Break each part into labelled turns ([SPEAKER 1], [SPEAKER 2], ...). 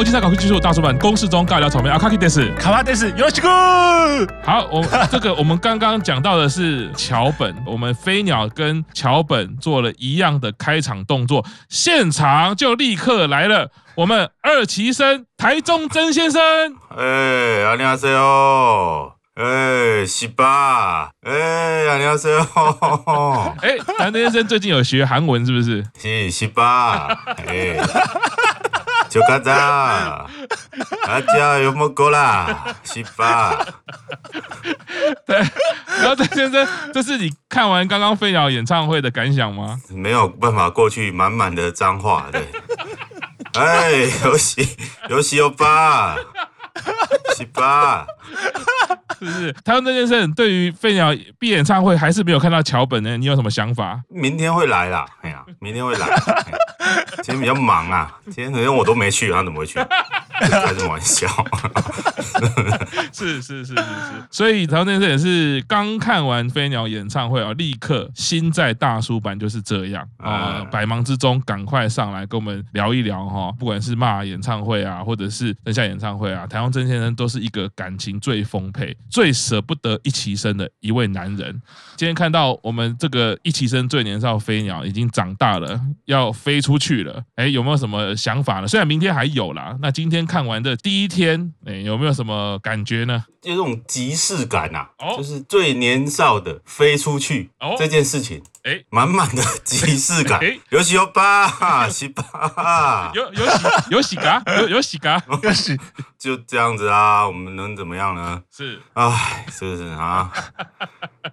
[SPEAKER 1] 东欧经济搞科技术大叔版公式中尬聊草莓阿卡基德斯
[SPEAKER 2] 卡巴德斯有请。
[SPEAKER 1] 好，我这个我们刚刚讲到的是桥本，我们飞鸟跟桥本做了一样的开场动作，现场就立刻来了我们二期生台中曾先生。
[SPEAKER 3] 哎，阿尼亚塞哦，哎，西巴，哎，阿尼亚塞哦，
[SPEAKER 1] 哎，台中先生最近有学韩文是不是？
[SPEAKER 3] 是西巴，哎。就嘎子，阿家有没过啦？西巴，
[SPEAKER 1] 对，然后曾先生，这是你看完刚刚飞鸟演唱会的感想吗？
[SPEAKER 3] 没有办法过去，满满的脏话，对。哎，有喜有喜欧巴，西巴，
[SPEAKER 1] 是不是？台湾这件事，对于飞鸟闭演唱会还是没有看到桥本呢？你有什么想法？
[SPEAKER 3] 明天会来啦，哎呀，明天会来。今天比较忙啊，今天可能我都没去，他怎么会去？开什么玩笑？
[SPEAKER 1] 是是是是是，所以台湾电视也是刚看完飞鸟演唱会啊，立刻心在大叔版就是这样啊，百忙之中赶快上来跟我们聊一聊哈，不管是骂演唱会啊，或者是等下演唱会啊，台湾曾先生都是一个感情最丰沛、最舍不得一起生的一位男人。今天看到我们这个一起生最年少飞鸟已经长大了，要飞出去了，哎，有没有什么想法呢？虽然明天还有啦，那今天看完的第一天，哎，有没有什么感觉呢？
[SPEAKER 3] 有这种即视感呐，就是最年少的飞出去这件事情，哎，满满的即视感。有喜有吧，喜吧，
[SPEAKER 1] 有有喜有喜嘎，有有喜嘎，有喜，
[SPEAKER 3] 就这样子啊，我们能怎么样呢？是，哎，是不是啊？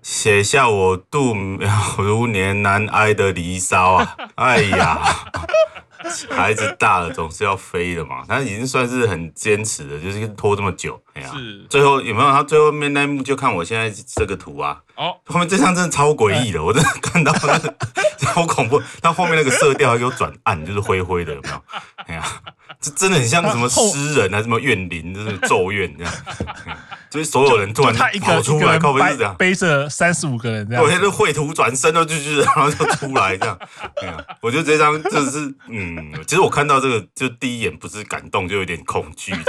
[SPEAKER 3] 写下我度秒如年难挨的离骚啊！哎呀，孩子大了总是要飞的嘛。他已经算是很坚持的，就是拖这么久。哎呀，是最后有没有？他最后面那一幕就看我现在这个图啊。哦，后面这张真的超诡异的，我真的看到那个超恐怖。他后面那个色调还给我转暗，就是灰灰的，有没有？哎呀，这真的很像什么诗人啊什么怨灵，就是咒怨这样。就是所有人突然跑出来，靠背是这样，
[SPEAKER 2] 背着三十五个人这样，
[SPEAKER 3] 我现在绘图转身都就就然后就出来这样。我觉得这张真的是，嗯，其实我看到这个就第一眼不是感动，就有点恐惧。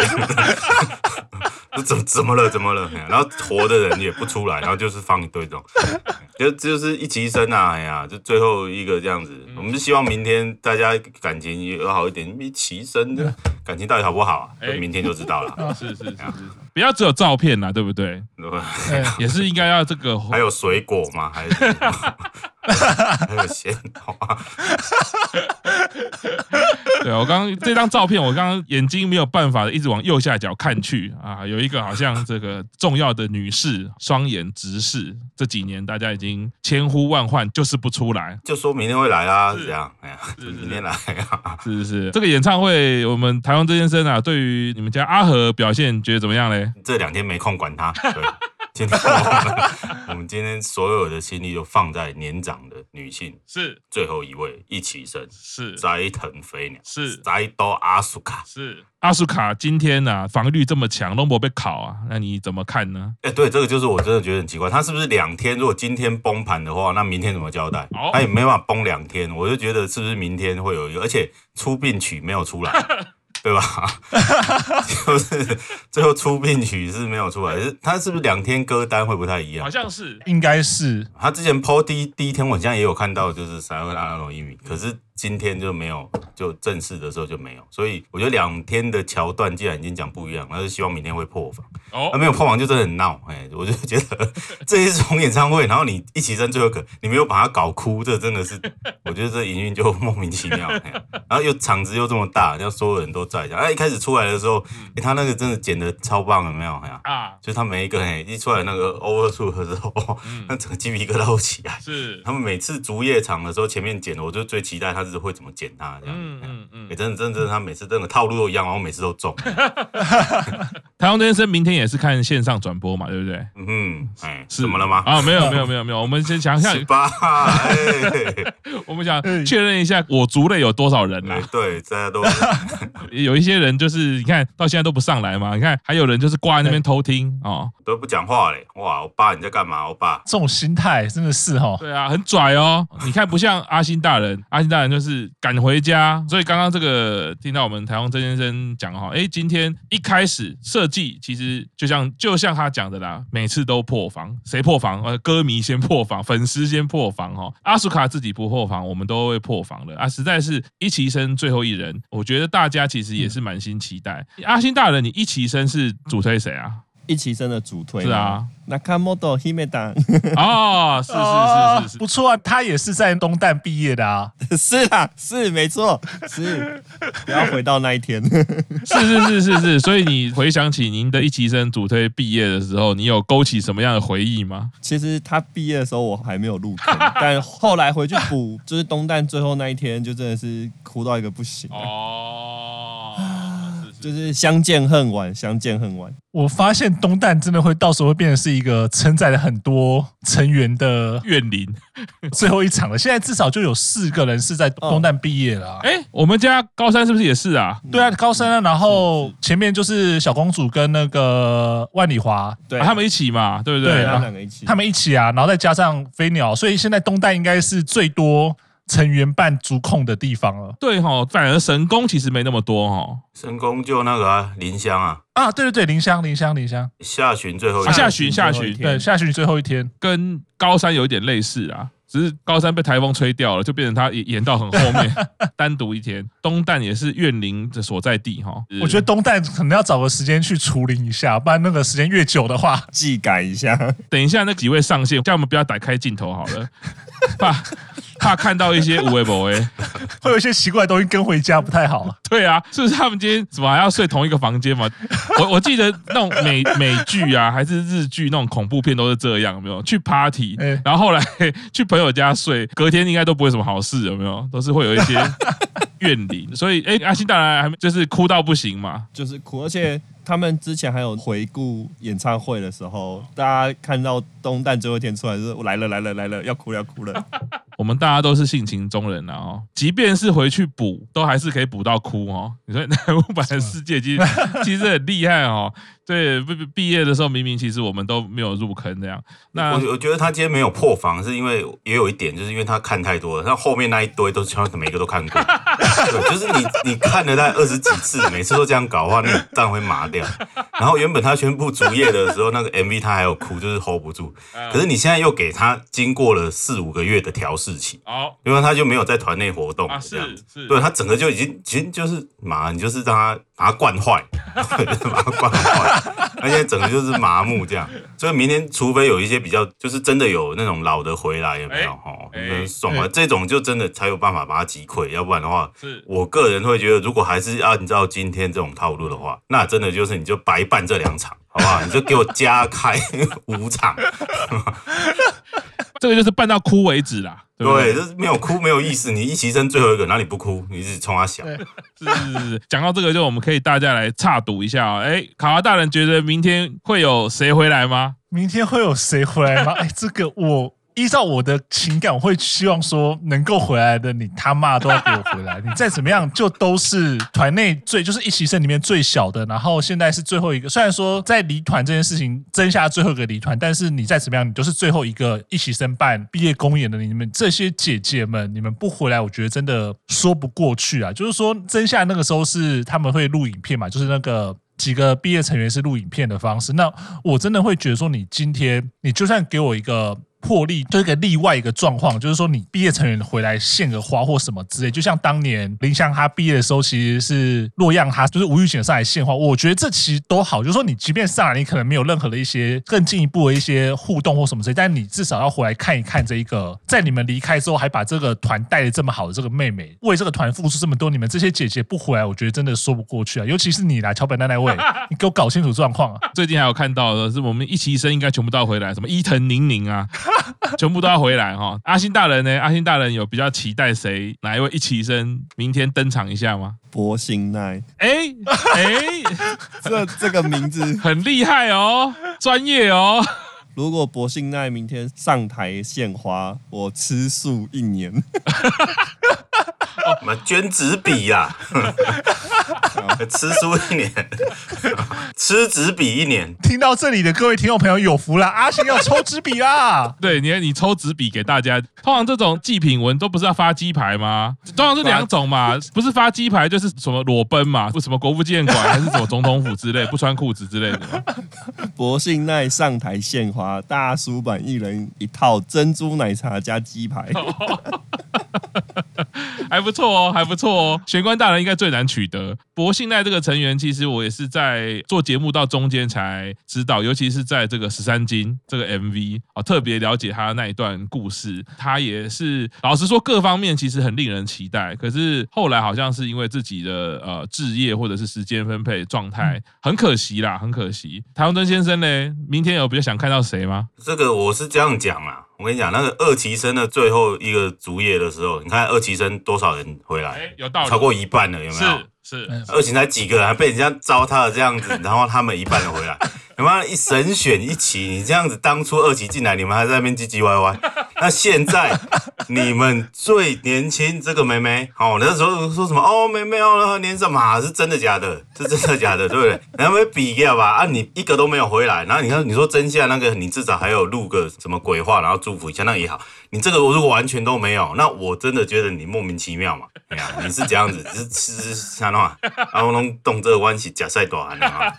[SPEAKER 3] 怎么怎么了？怎么了？然后活的人也不出来，然后就是放一堆这种，就就是一起生啊！哎呀，就最后一个这样子。我们就希望明天大家感情也好一点。一起生的感情到底好不好啊？明天就知道了。
[SPEAKER 1] 是是是是，不要只有照片啦，对不对？对，也是应该要这个。
[SPEAKER 3] 还有水果吗？还是 还有咸花？
[SPEAKER 1] 对，我刚刚这张照片，我刚刚眼睛没有办法一直往右下角看去啊，有一个好像这个重要的女士，双眼直视。这几年大家已经千呼万唤，就是不出来，
[SPEAKER 3] 就说明天会来啦，是这样。哎呀，是明天来啊，
[SPEAKER 1] 是是是。这个演唱会，我们台湾曾先生啊，对于你们家阿和表现，觉得怎么样嘞？
[SPEAKER 3] 这两天没空管他。对今天我们，今天所有的心力就放在年长的女性，是最后一位一起生，是斋藤飞鸟，是斋藤阿苏卡，
[SPEAKER 1] 是阿苏卡。今天呢、啊，防御这么强，都没被考啊，那你怎么看呢？
[SPEAKER 3] 哎，对，这个就是我真的觉得很奇怪，他是不是两天？如果今天崩盘的话，那明天怎么交代？他也没办法崩两天，我就觉得是不是明天会有一个，而且出殡曲没有出来。对吧？就是最后出殡曲是没有出来，是他是不是两天歌单会不太一样？
[SPEAKER 1] 好像是，
[SPEAKER 2] 应该是。
[SPEAKER 3] 他之前 PO 第一第一天，我好像也有看到，就是三个阿罗一米，可是。今天就没有，就正式的时候就没有，所以我觉得两天的桥段既然已经讲不一样，那就希望明天会破防。哦，那没有破防就真的很闹，哎，我就觉得 这一场演唱会，然后你一起生最后可你没有把他搞哭，这真的是，我觉得这营运就莫名其妙。然后又场子又这么大，然后所有人都在，然后一开始出来的时候，哎，他那个真的剪的超棒，有没有？啊，就是他每一个哎一出来那个 overture 的时候，那整个鸡皮疙瘩都起来。是，他们每次逐夜场的时候，前面剪的，我就最期待他。是会怎么剪他这样？嗯嗯嗯，真的真的真的，他每次真的套路都一样，然后每次都中。
[SPEAKER 1] 台湾先生明天也是看线上转播嘛，对不对？
[SPEAKER 3] 嗯，嗯，哎，
[SPEAKER 1] 是
[SPEAKER 3] 怎么了吗？
[SPEAKER 1] 啊，没有没有没有没有，我们先想想
[SPEAKER 3] 十，八，哎，
[SPEAKER 1] 我们想确认一下我族类有多少人啦
[SPEAKER 3] 哎。对，大家都
[SPEAKER 1] 有一些人就是你看到现在都不上来嘛，你看还有人就是挂在那边偷听哦。
[SPEAKER 3] 都不讲话嘞。哇，欧巴你在干嘛？欧巴，
[SPEAKER 2] 这种心态真的是哈，
[SPEAKER 1] 对啊，很拽哦。你看不像阿星大人，阿星大人就是赶回家。所以刚刚这个听到我们台湾曾先生讲哈，哎，今天一开始设计其实就像就像他讲的啦，每次都破防，谁破防？呃，歌迷先破防，粉丝先破防哈。阿苏卡自己不破防，我们都会破防的啊！实在是一齐生最后一人，我觉得大家其实也是满心期待。阿星大人，你一起生是主推谁啊？
[SPEAKER 4] 一期生的主推
[SPEAKER 1] 是啊
[SPEAKER 4] ，Nakamoto Himeda
[SPEAKER 1] 哦，是是是是是，
[SPEAKER 2] 不错啊，他也是在东旦毕业的啊，
[SPEAKER 4] 是啊，是没错，是。不要回到那一天，
[SPEAKER 1] 是是是是是，所以你回想起您的一期生主推毕业的时候，你有勾起什么样的回忆吗？
[SPEAKER 4] 其实他毕业的时候我还没有入坑，但后来回去补，就是东旦最后那一天，就真的是哭到一个不行
[SPEAKER 1] 哦，
[SPEAKER 4] 就是相见恨晚，相见恨晚。
[SPEAKER 2] 我发现东旦真的会到时候会变成是一个承载了很多成员的
[SPEAKER 1] 怨灵。
[SPEAKER 2] 最后一场了。现在至少就有四个人是在东旦毕业了啊。
[SPEAKER 1] 哎，我们家高三是不是也是啊？
[SPEAKER 2] 对啊，高三啊，然后前面就是小公主跟那个万里华，
[SPEAKER 4] 对
[SPEAKER 1] 啊他们一起嘛，对不对？
[SPEAKER 2] 对
[SPEAKER 4] 他们两个一起，
[SPEAKER 2] 他们一起啊，然后再加上飞鸟，所以现在东旦应该是最多成员办足控的地方了。
[SPEAKER 1] 对哈，反而神宫其实没那么多哈。
[SPEAKER 3] 神宫就那个啊，林香啊，
[SPEAKER 2] 啊，对对对，林香林香林香，
[SPEAKER 3] 下旬最后一
[SPEAKER 1] 下旬下旬，
[SPEAKER 4] 天
[SPEAKER 2] 对，下旬最后一天，
[SPEAKER 1] 跟高山有一点类似啊，只是高山被台风吹掉了，就变成他延到很后面，单独一天。东旦也是怨灵的所在地哈。
[SPEAKER 2] 我觉得东旦可能要找个时间去除灵一下，不然那个时间越久的话，
[SPEAKER 4] 技改一下。
[SPEAKER 1] 等一下那几位上线，叫我们不要打开镜头好了，怕怕看到一些 无微博哎。
[SPEAKER 2] 会有一些奇怪的东西跟回家不太好。
[SPEAKER 1] 对啊，是不是他们今天怎么还要睡同一个房间嘛？我我记得那种美 美剧啊，还是日剧那种恐怖片都是这样，有没有？去 party，
[SPEAKER 2] 欸
[SPEAKER 1] 然后后来去朋友家睡，隔天应该都不会什么好事，有没有？都是会有一些怨灵。所以，哎，阿信当然还就是哭到不行嘛。
[SPEAKER 4] 就是哭，而且他们之前还有回顾演唱会的时候，大家看到东蛋最后一天出来，就是来了来了来了，要哭了要哭了。
[SPEAKER 1] 我们大家都是性情中人啊哦，即便是回去补，都还是可以补到哭哦。你说那木坂的世界其实 其实很厉害哦。对，毕毕业的时候明明其实我们都没有入坑这样。那
[SPEAKER 3] 我我觉得他今天没有破防，是因为也有一点，就是因为他看太多了，他后面那一堆都全每个都看过。对，就是你你看了大概二十几次，每次都这样搞的话，那你当然会麻掉。然后原本他宣布主页的时候，那个 MV 他还有哭，就是 hold 不住。可是你现在又给他经过了四五个月的调试期，
[SPEAKER 1] 哦
[SPEAKER 3] 因为他就没有在团内活动
[SPEAKER 1] 啊，是
[SPEAKER 3] 这样子。
[SPEAKER 1] 是，
[SPEAKER 3] 对他整个就已经，其实就是麻，你就是让他把它惯坏，把它惯坏。他现在整个就是麻木这样，所以明天除非有一些比较，就是真的有那种老的回来，有没有？哦，
[SPEAKER 1] 哎
[SPEAKER 3] 爽啊！这种就真的才有办法把它击溃，要不然的话，
[SPEAKER 1] 是
[SPEAKER 3] 我个人会觉得，如果还是按照今天这种套路的话，那真的就是你就白办这两场，好不好？你就给我加开五场，
[SPEAKER 1] 这个就是办到哭为止啦。对不对，
[SPEAKER 3] 对，就是没有哭没有意思。你一起生最后一个，哪里不哭？你是冲他笑。
[SPEAKER 1] 是是是是。讲到这个，就我们可以大家来插赌一下啊、哦。哎，卡娃大人觉得明天会有谁回来吗？
[SPEAKER 2] 明天会有谁回来吗？哎，这个我。依照我的情感，我会希望说能够回来的，你他妈都要给我回来。你再怎么样，就都是团内最就是一期生里面最小的，然后现在是最后一个。虽然说在离团这件事情争下最后一个离团，但是你再怎么样，你都是最后一个一期生办毕业公演的。你们这些姐姐们，你们不回来，我觉得真的说不过去啊。就是说争下那个时候是他们会录影片嘛，就是那个几个毕业成员是录影片的方式。那我真的会觉得说，你今天你就算给我一个。破例就一个例外一个状况，就是说你毕业成员回来献个花或什么之类，就像当年林香他毕业的时候，其实是洛阳他就是吴玉贤上来献花，我觉得这其实都好，就是说你即便上来，你可能没有任何的一些更进一步的一些互动或什么之类，但你至少要回来看一看这一个，在你们离开之后还把这个团带的这么好的这个妹妹，为这个团付出这么多，你们这些姐姐不回来，我觉得真的说不过去啊，尤其是你来桥本奈那位，你给我搞清楚状况啊！
[SPEAKER 1] 最近还有看到的是我们一期生应该全部都要回来，什么伊藤宁宁啊。全部都要回来哈！阿星大人呢？阿星大人有比较期待谁哪一位一起身明天登场一下吗？
[SPEAKER 4] 博兴奈，
[SPEAKER 1] 哎哎，
[SPEAKER 4] 这这个名字
[SPEAKER 1] 很厉害哦，专业哦。
[SPEAKER 4] 如果博信奈明天上台献花，我吃素一年。
[SPEAKER 3] 我们捐纸笔呀，吃书一年，吃纸笔一年。
[SPEAKER 2] 听到这里的各位听众朋友有福了，阿星要抽纸笔啦！
[SPEAKER 1] 对，你你抽纸笔给大家。通常这种祭品文都不是要发鸡排吗？通常是两种嘛，不是发鸡排就是什么裸奔嘛，不什么国父纪念馆还是什么总统府之类，不穿裤子之类的。
[SPEAKER 4] 博信奈上台献花，大叔版一人一套珍珠奶茶加鸡排。
[SPEAKER 1] 还不错哦，还不错哦。玄关大人应该最难取得。博信奈这个成员，其实我也是在做节目到中间才知道，尤其是在这个十三金这个 MV 啊，特别了解他那一段故事。他也是老实说，各方面其实很令人期待。可是后来好像是因为自己的呃置业或者是时间分配状态，很可惜啦，很可惜。台湾真先生呢，明天有比较想看到谁吗？
[SPEAKER 3] 这个我是这样讲啊。我跟你讲，那个二期生的最后一个主演的时候，你看二期生多少人回来？
[SPEAKER 1] 欸、有道理，
[SPEAKER 3] 超过一半了，有没有？
[SPEAKER 1] 是是，
[SPEAKER 3] 二期才几个人，还被人家糟蹋了这样子，然后他们一半人回来。他妈一神选一起，你这样子当初二期进来，你们还在那边唧唧歪歪。那现在你们最年轻这个妹妹，哦，那时候说什么哦，妹妹哦，年什么？是真的假的？是真的假的？对不对？然后没比一下吧？啊，你一个都没有回来。然后你看，你说真相那个，你至少还有录个什么鬼话，然后祝福一下，那也好。你这个如果完全都没有，那我真的觉得你莫名其妙嘛。哎呀，你是这样子，是是啥的话，然后弄动这个关系假赛短啊。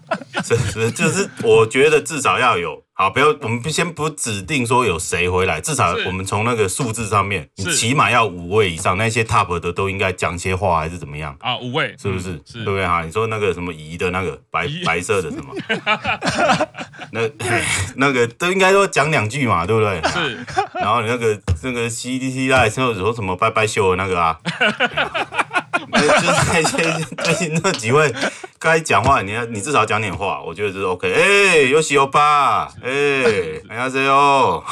[SPEAKER 3] 是是，就是我觉得至少要有好，不要我们先不指定说有谁回来，至少我们从那个数字上面，你起码要五位以上，那些 top 的都应该讲些话还是怎么样
[SPEAKER 1] 啊？五位
[SPEAKER 3] 是不是？
[SPEAKER 1] 嗯、是
[SPEAKER 3] 对不对哈？你说那个什么姨的那个白白色的什么，那 那个都应该都讲两句嘛，对不对？
[SPEAKER 1] 是。
[SPEAKER 3] 然后你那个那个 CDC 那时候说什么拜拜秀的那个啊，就是那些最近那几位。该讲话，你要你至少讲点话，我觉得这是 OK。哎、欸，有喜有吧，哎、欸，哎呀，谁哦？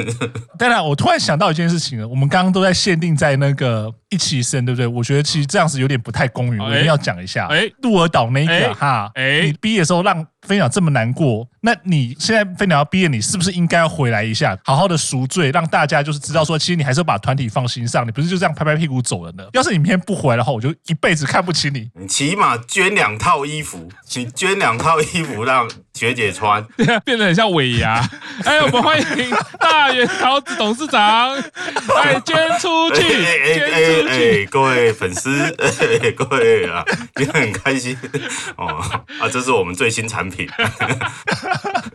[SPEAKER 2] 当然，我突然想到一件事情了，我们刚刚都在限定在那个一起生，对不对？我觉得其实这样子有点不太公允，我一定要讲一下。哎，鹿儿岛那个、欸、哈，哎、欸，你毕业的时候让飞鸟这么难过，那你现在飞鸟要毕业，你是不是应该要回来一下，好好的赎罪，让大家就是知道说，其实你还是要把团体放心上，你不是就这样拍拍屁股走了呢？要是你明天不回来的话，我就一辈子看不起你。
[SPEAKER 3] 你起码捐两。套衣服，请捐两套衣服让学姐穿，
[SPEAKER 1] 变得很像尾牙。哎，我们欢迎大元桃子董事长，哎，捐出去，捐出去，
[SPEAKER 3] 各位粉丝，各位啊，也很开心哦啊，这是我们最新产品。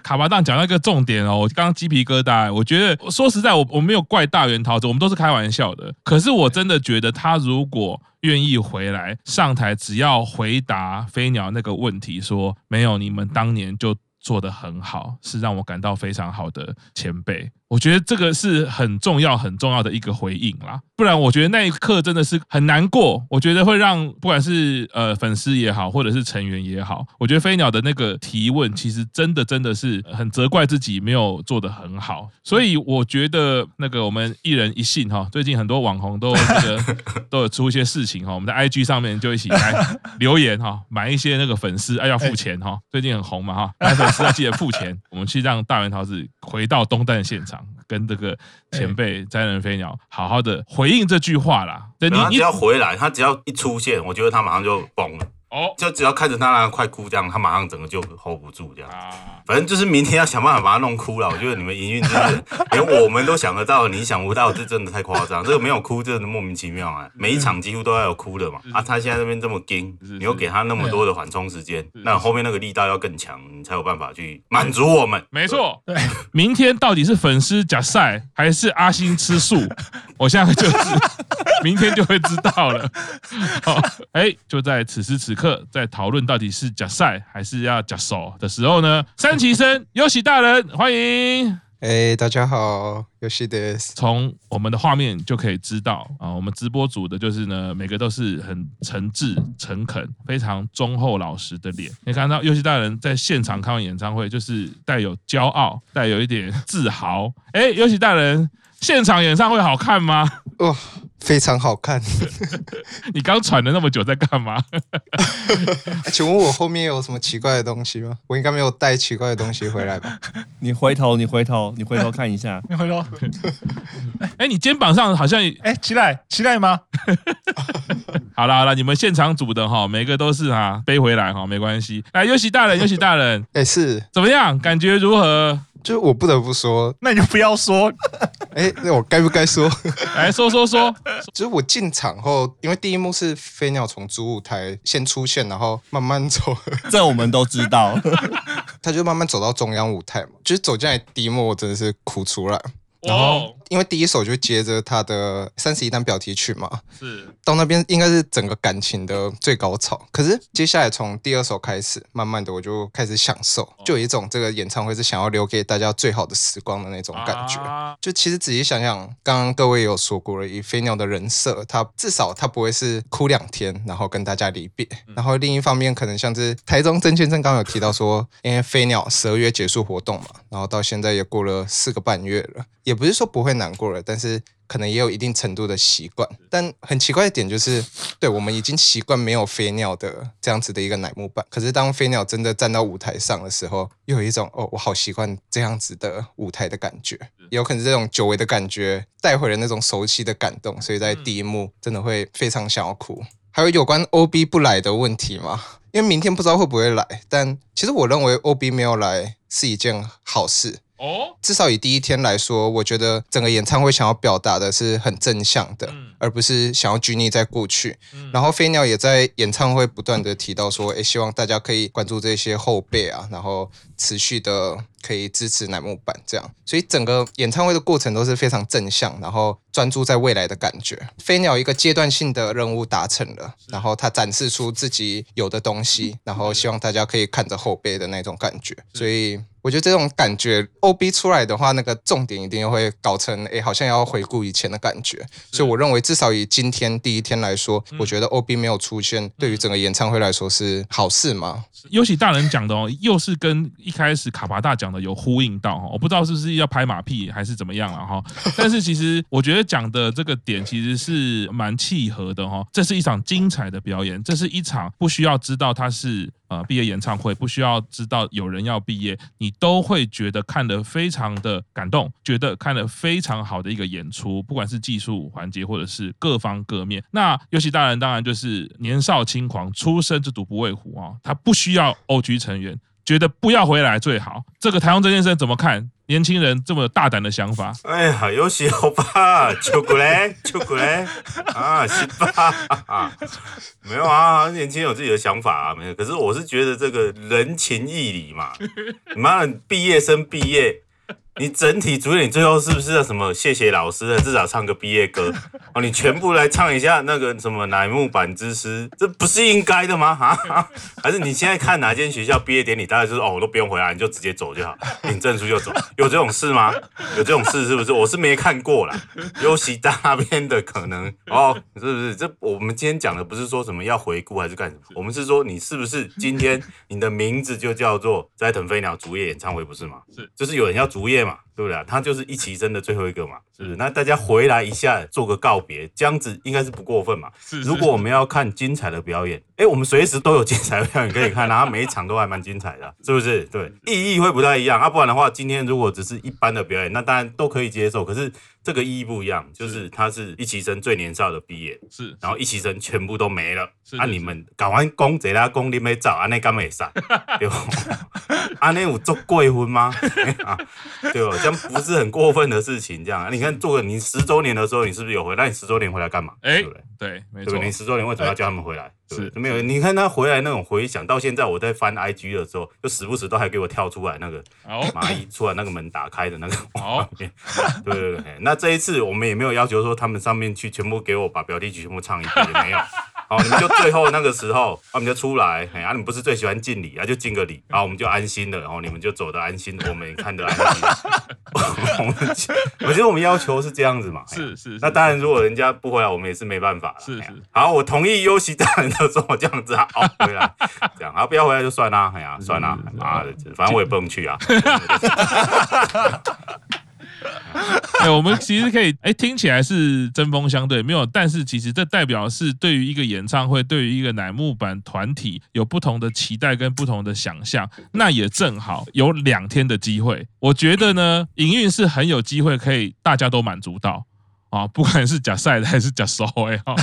[SPEAKER 1] 卡巴当讲到一个重点哦，我刚刚鸡皮疙瘩。我觉得说实在，我我没有怪大元桃子，我们都是开玩笑的。可是我真的觉得他如果。愿意回来上台，只要回答飞鸟那个问题，说没有，你们当年就做得很好，是让我感到非常好的前辈。我觉得这个是很重要、很重要的一个回应啦，不然我觉得那一刻真的是很难过。我觉得会让不管是呃粉丝也好，或者是成员也好，我觉得飞鸟的那个提问，其实真的真的是很责怪自己没有做得很好。所以我觉得那个我们一人一信哈，最近很多网红都这个 都有出一些事情哈，我们在 IG 上面就一起来留言哈，买一些那个粉丝哎要付钱哈，最近很红嘛哈，买粉丝要记得付钱，我们去让大元桃子回到东旦现场。跟这个前辈灾人飞鸟好好的回应这句话啦。对，你
[SPEAKER 3] 只要回来，他只要一出现，我觉得他马上就崩了。哦，就只要看着他那快哭这样，他马上整个就 hold 不住这样。反正就是明天要想办法把他弄哭了。我觉得你们营运真的连我们都想得到，你想不到，这真的太夸张。这个没有哭，真的莫名其妙啊！每一场几乎都要有哭的嘛。啊，他现在这边这么硬，你又给他那么多的缓冲时间，那后面那个力道要更强，你才有办法去满足我们。
[SPEAKER 1] 没错，对，明天到底是粉丝假赛还是阿星吃素？我现在就是明天就会知道了。好，哎，就在此时此刻。在讨论到底是假赛还是要假手的时候呢，三崎生优喜大人欢迎。
[SPEAKER 5] 哎、欸，大家好，优喜です。
[SPEAKER 1] 从我们的画面就可以知道啊，我们直播组的就是呢，每个都是很诚挚、诚恳、非常忠厚老实的脸。你看到优喜大人在现场看完演唱会，就是带有骄傲，带有一点自豪。哎、欸，优喜大人，现场演唱会好看吗？
[SPEAKER 5] 哦非常好看。
[SPEAKER 1] 你刚喘了那么久，在干嘛？
[SPEAKER 5] 请问我后面有什么奇怪的东西吗？我应该没有带奇怪的东西回来吧？
[SPEAKER 4] 你回头，你回头，你回头看一下，
[SPEAKER 2] 你回头。
[SPEAKER 1] 哎，你肩膀上好像
[SPEAKER 2] 哎，期待期待吗？
[SPEAKER 1] 好了好了，你们现场组的哈，每个都是哈背回来哈，没关系。来，尤喜大人，尤喜大人，
[SPEAKER 5] 哎，是
[SPEAKER 1] 怎么样？感觉如何？
[SPEAKER 5] 就我不得不说，
[SPEAKER 2] 那你就不要说。
[SPEAKER 5] 哎，那我该不该说？
[SPEAKER 1] 来说说说。
[SPEAKER 5] 就是我进场后，因为第一幕是飞鸟从主舞台先出现，然后慢慢走。
[SPEAKER 4] 这我们都知道。
[SPEAKER 5] 他就慢慢走到中央舞台嘛，就是走进来第一幕，我真的是哭出来。
[SPEAKER 1] 然后，
[SPEAKER 5] 因为第一首就接着他的三十一单表题曲嘛，
[SPEAKER 1] 是
[SPEAKER 5] 到那边应该是整个感情的最高潮。可是接下来从第二首开始，慢慢的我就开始享受，就有一种这个演唱会是想要留给大家最好的时光的那种感觉。就其实仔细想想，刚刚各位有说过了，以飞鸟的人设，他至少他不会是哭两天，然后跟大家离别。然后另一方面，可能像是台中曾先生刚刚有提到说，因为飞鸟十二月结束活动嘛，然后到现在也过了四个半月了。也不是说不会难过了，但是可能也有一定程度的习惯。但很奇怪的点就是，对，我们已经习惯没有飞鸟的这样子的一个乃木板，可是当飞鸟真的站到舞台上的时候，又有一种哦，我好习惯这样子的舞台的感觉。也有可能是这种久违的感觉带回了那种熟悉的感动，所以在第一幕真的会非常想要哭。还有有关 OB 不来的问题吗？因为明天不知道会不会来，但其实我认为 OB 没有来是一件好事。哦，至少以第一天来说，我觉得整个演唱会想要表达的是很正向的，嗯、而不是想要拘泥在过去。嗯、然后飞鸟也在演唱会不断的提到说，诶，希望大家可以关注这些后辈啊，然后持续的可以支持乃木坂这样。所以整个演唱会的过程都是非常正向，然后专注在未来的感觉。飞鸟一个阶段性的任务达成了，然后他展示出自己有的东西，然后希望大家可以看着后辈的那种感觉。所以。我觉得这种感觉，OB 出来的话，那个重点一定会搞成，哎，好像要回顾以前的感觉。所以我认为，至少以今天第一天来说，嗯、我觉得 OB 没有出现，对于整个演唱会来说是好事吗？
[SPEAKER 1] 尤其大人讲的哦，又是跟一开始卡巴大讲的有呼应到哦，我不知道是不是要拍马屁还是怎么样了哈。但是其实我觉得讲的这个点其实是蛮契合的哈。这是一场精彩的表演，这是一场不需要知道它是。呃，毕业演唱会不需要知道有人要毕业，你都会觉得看得非常的感动，觉得看得非常好的一个演出，不管是技术环节或者是各方各面。那游戏大人当然就是年少轻狂，初生之犊不畏虎啊，他不需要 OG 成员，觉得不要回来最好。这个台湾这件事怎么看？年轻人这么大胆的想法，
[SPEAKER 3] 哎呀，有喜欧巴，秋过来，就过来啊，是吧啊？没有啊，年轻人有自己的想法啊，没有。可是我是觉得这个人情义理嘛，你妈的毕业生毕业。你整体主演，你最后是不是要什么谢谢老师的，至少唱个毕业歌哦？你全部来唱一下那个什么乃木坂之诗，这不是应该的吗？啊？还是你现在看哪间学校毕业典礼，大家就是哦，我都不用回来，你就直接走就好，领证书就走，有这种事吗？有这种事是不是？我是没看过啦。尤其大那边的可能哦，是不是？这我们今天讲的不是说什么要回顾还是干什么，我们是说你是不是今天你的名字就叫做斋藤飞鸟主演演唱会，不是吗？是，就是有人要主演。嘛，对不对？他就是一起生的最后一个嘛，是不是？那大家回来一下，做个告别，这样子应该是不过分嘛。是，是。如果我们要看精彩的表演，哎，我们随时都有精彩的表演可以看，然后每一场都还蛮精彩的，是不是？对，意义会不太一样。啊，不然的话，今天如果只是一般的表演，那当然都可以接受。可是。这个意义不一样，就是他是一起生最年少的毕业，是，然后一起生全部都没了，是，啊，你们搞完工，这拉工你没找，啊，那干没上，对吧？啊，那有做过婚吗？对吧？不是很过分的事情，这样，你看做个你十周年的时候，你是不是有回来？那你十周年回来干嘛？哎，对不对？对，没错，你十周年为什么要叫他们回来？是没有，你看他回来那种回想，到现在我在翻 IG 的时候，就时不时都还给我跳出来那个蚂蚁出来那个门打开的那个画面。对对对，那这一次我们也没有要求说他们上面去全部给我把表弟曲全部唱一遍，也没有。好，你们就最后那个时候，啊，你们就出来，哎，啊，你们不是最喜欢敬礼啊，就敬个礼，然后我们就安心了，然后你们就走得安心，我们也看得安心。我们，我觉得我们要求是这样子嘛，是是。那当然，如果人家不回来，我们也是没办法了。是是。好，我同意优喜大人的 说这样子啊，好，回来这样，啊，不要回来就算啦，哎呀，算啦，妈的，反正我也不能去啊。
[SPEAKER 1] 哎，我们其实可以，哎，听起来是针锋相对，没有，但是其实这代表是对于一个演唱会，对于一个乃木坂团体有不同的期待跟不同的想象。那也正好有两天的机会，我觉得呢，营运是很有机会可以大家都满足到。啊，不管是假赛的还是假烧哎，哈，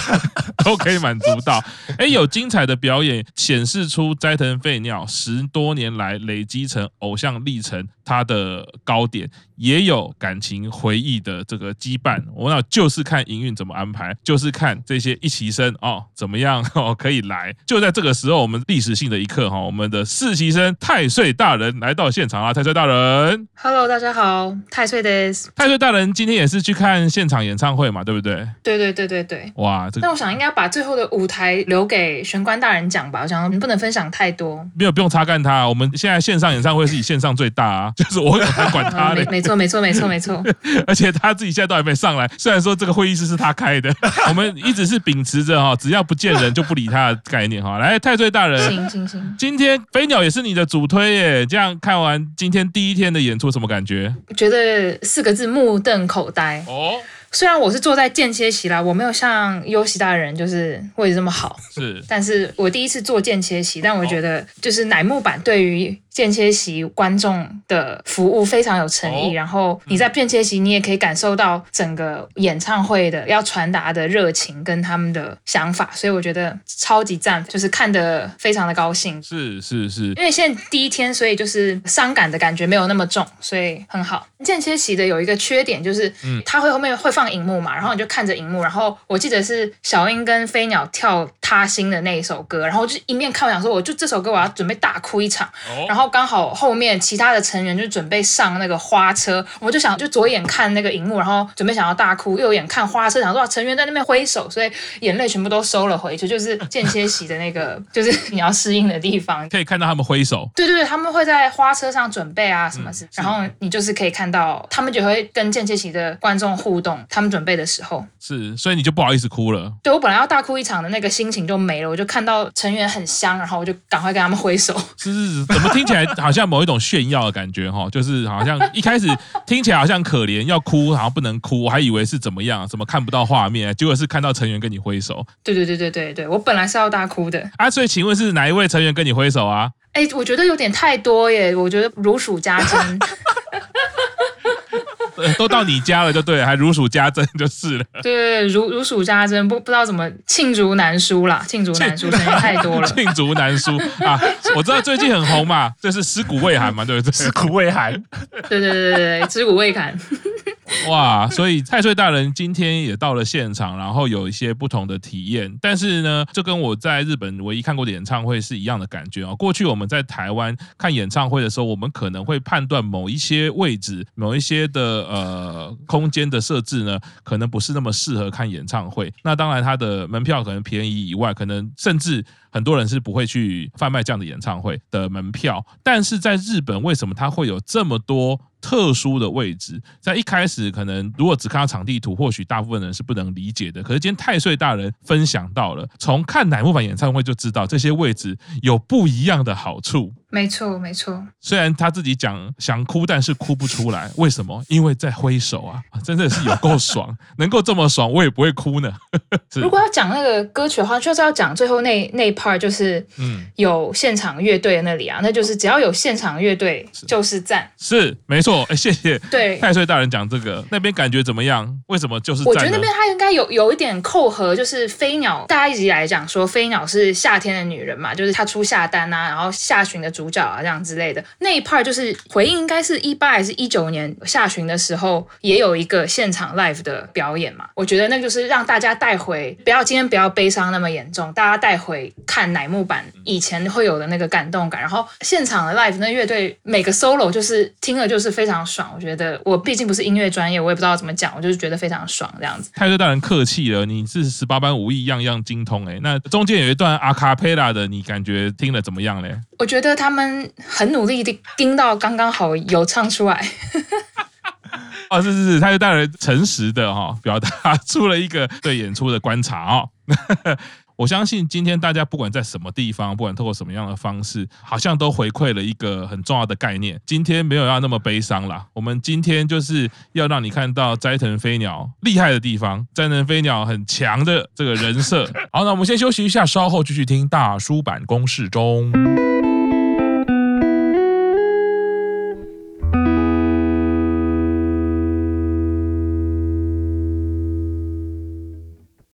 [SPEAKER 1] 都可以满足到。哎，有精彩的表演，显示出斋藤废尿十多年来累积成偶像历程他的高点，也有感情回忆的这个羁绊。我那就是看营运怎么安排，就是看这些一期生哦怎么样哦可以来。就在这个时候，我们历史性的一刻哈，我们的实习生太岁大人来到现场啊！太岁大人
[SPEAKER 6] ，Hello，大家好，太岁的。
[SPEAKER 1] 太岁大人今天也是去看现场演唱。会嘛，对不对？
[SPEAKER 6] 对对对对对。
[SPEAKER 1] 哇，这个、
[SPEAKER 6] 那我想应该把最后的舞台留给玄关大人讲吧。我想你不能分享太多。
[SPEAKER 1] 没有，不用擦干他。我们现在线上演唱会是以线上最大啊，就是我才管他的。
[SPEAKER 6] 没错没错没错没错。
[SPEAKER 1] 而且他自己现在都还没上来。虽然说这个会议室是他开的，我们一直是秉持着哈，只要不见人就不理他的概念哈。来，太岁大人，
[SPEAKER 6] 行行行。
[SPEAKER 1] 今天飞鸟也是你的主推耶。这样看完今天第一天的演出，什么感觉？
[SPEAKER 6] 我觉得四个字：目瞪口呆。哦。虽然我是坐在间歇席啦，我没有像优喜大人就是位置这么好，
[SPEAKER 1] 是，
[SPEAKER 6] 但是我第一次坐间歇席，但我觉得就是乃木坂对于。间歇席观众的服务非常有诚意，哦、然后你在间歇席，你也可以感受到整个演唱会的要传达的热情跟他们的想法，所以我觉得超级赞，就是看得非常的高兴。
[SPEAKER 1] 是是是，
[SPEAKER 6] 因为现在第一天，所以就是伤感的感觉没有那么重，所以很好。间歇席的有一个缺点就是，嗯，它会后面会放荧幕嘛，然后你就看着荧幕，然后我记得是小樱跟飞鸟跳他心的那一首歌，然后就一面看我想说，我就这首歌我要准备大哭一场，哦、然后。刚好后面其他的成员就准备上那个花车，我就想就左眼看那个荧幕，然后准备想要大哭，右眼看花车，想说成员在那边挥手，所以眼泪全部都收了回去。就是间歇席的那个，就是你要适应的地方，
[SPEAKER 1] 可以看到他们挥手。
[SPEAKER 6] 对对对，他们会在花车上准备啊什么事，嗯、然后你就是可以看到他们就会跟间歇席的观众互动，他们准备的时候
[SPEAKER 1] 是，所以你就不好意思哭了。
[SPEAKER 6] 对，我本来要大哭一场的那个心情就没了，我就看到成员很香，然后我就赶快跟他们挥手。
[SPEAKER 1] 是是是，怎么听起来好像某一种炫耀的感觉哈？就是好像一开始听起来好像可怜要哭，好像不能哭，我还以为是怎么样，怎么看不到画面，结果是看到成员跟你挥手。
[SPEAKER 6] 对对对对对对，我本来是要大哭的
[SPEAKER 1] 啊！所以请问是哪一位成员跟你挥手啊？
[SPEAKER 6] 哎，我觉得有点太多耶，我觉得如数家珍。
[SPEAKER 1] 都到你家了就对了，还如数家珍就是了。
[SPEAKER 6] 对对对，如 如数家珍，不不知道怎么罄竹难书啦，罄竹难书，真的太多了。
[SPEAKER 1] 罄竹难书啊！我知道最近很红嘛，就是尸骨未寒嘛，对不对？
[SPEAKER 2] 尸骨未寒。
[SPEAKER 6] 对对对对对，尸骨未寒。
[SPEAKER 1] 哇，所以太岁大人今天也到了现场，然后有一些不同的体验。但是呢，这跟我在日本唯一看过的演唱会是一样的感觉啊。过去我们在台湾看演唱会的时候，我们可能会判断某一些位置、某一些的呃空间的设置呢，可能不是那么适合看演唱会。那当然，它的门票可能便宜以外，可能甚至很多人是不会去贩卖这样的演唱会的门票。但是在日本，为什么它会有这么多？特殊的位置，在一开始可能如果只看到场地图，或许大部分人是不能理解的。可是今天太岁大人分享到了，从看乃木坂演唱会就知道这些位置有不一样的好处。
[SPEAKER 6] 没错，没错。
[SPEAKER 1] 虽然他自己讲想哭，但是哭不出来。为什么？因为在挥手啊，真的是有够爽，能够这么爽，我也不会哭呢。
[SPEAKER 6] 如果要讲那个歌曲的话，就是要讲最后那那 part，就是嗯，有现场乐队的那里啊，那就是只要有现场乐队就是赞。
[SPEAKER 1] 是没错，哎，谢谢。
[SPEAKER 6] 对，
[SPEAKER 1] 太岁大人讲这个，那边感觉怎么样？为什么就是？
[SPEAKER 6] 我觉得那边他应该有有一点扣合，就是飞鸟，大家一直来讲说飞鸟是夏天的女人嘛，就是她出夏丹啊，然后下旬的主。主角啊，这样之类的那一 part 就是回应，应该是一八还是一九年下旬的时候，也有一个现场 live 的表演嘛。我觉得那就是让大家带回，不要今天不要悲伤那么严重，大家带回看乃木坂以前会有的那个感动感。然后现场的 live 那乐队每个 solo 就是听了就是非常爽。我觉得我毕竟不是音乐专业，我也不知道怎么讲，我就是觉得非常爽这样子。
[SPEAKER 1] 太岁大人客气了，你是十八般武艺样样精通哎。那中间有一段阿卡贝拉的，你感觉听了怎么样嘞？
[SPEAKER 6] 我觉得他们很努力的盯到刚刚好有唱出来。
[SPEAKER 1] 哦，是是是，他就当然诚实的哈、表达出了一个对演出的观察哦。我相信今天大家不管在什么地方，不管透过什么样的方式，好像都回馈了一个很重要的概念。今天没有要那么悲伤啦，我们今天就是要让你看到斋藤飞鸟厉害的地方，斋藤飞鸟很强的这个人设。好，那我们先休息一下，稍后继续听大叔坂工事中。